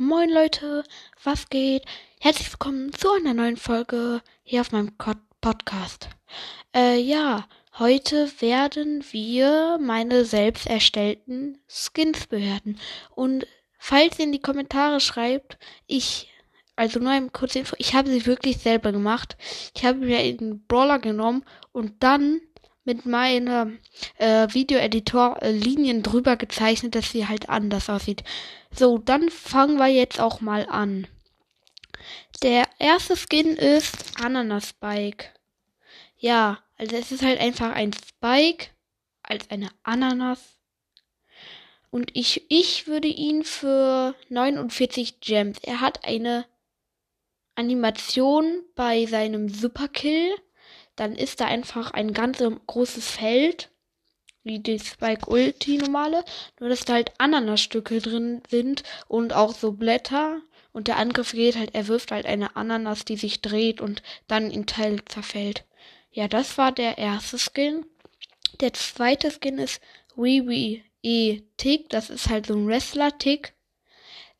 Moin Leute, was geht? Herzlich willkommen zu einer neuen Folge hier auf meinem Podcast. Äh, ja, heute werden wir meine selbst erstellten Skins bewerten. Und falls ihr in die Kommentare schreibt, ich, also nur ein kurze Info, ich habe sie wirklich selber gemacht. Ich habe mir einen Brawler genommen und dann mit meinem äh, Videoeditor äh, Linien drüber gezeichnet, dass sie halt anders aussieht. So, dann fangen wir jetzt auch mal an. Der erste Skin ist Ananas Spike. Ja, also es ist halt einfach ein Spike als eine Ananas. Und ich, ich würde ihn für 49 Gems. Er hat eine Animation bei seinem Superkill dann ist da einfach ein ganz großes Feld, wie die Spike Ulti normale, nur dass da halt Ananasstücke drin sind und auch so Blätter. Und der Angriff geht halt, er wirft halt eine Ananas, die sich dreht und dann in Teile zerfällt. Ja, das war der erste Skin. Der zweite Skin ist Wee E Tick. Das ist halt so ein Wrestler-Tick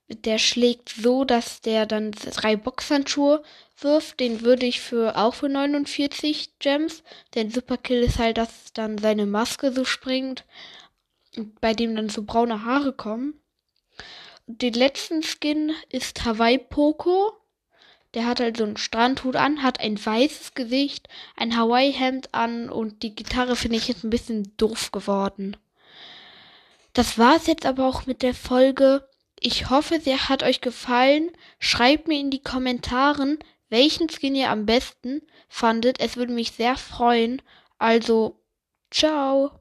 der schlägt so, dass der dann drei Boxhandschuhe wirft. Den würde ich für auch für 49 Gems. Denn Superkill ist halt, dass dann seine Maske so springt, bei dem dann so braune Haare kommen. Und den letzten Skin ist Hawaii Poco. Der hat halt so einen Strandhut an, hat ein weißes Gesicht, ein Hawaii-Hemd an und die Gitarre finde ich jetzt ein bisschen doof geworden. Das war's jetzt aber auch mit der Folge. Ich hoffe, sie hat euch gefallen. Schreibt mir in die Kommentaren, welchen Skin ihr am besten fandet. Es würde mich sehr freuen. Also, ciao.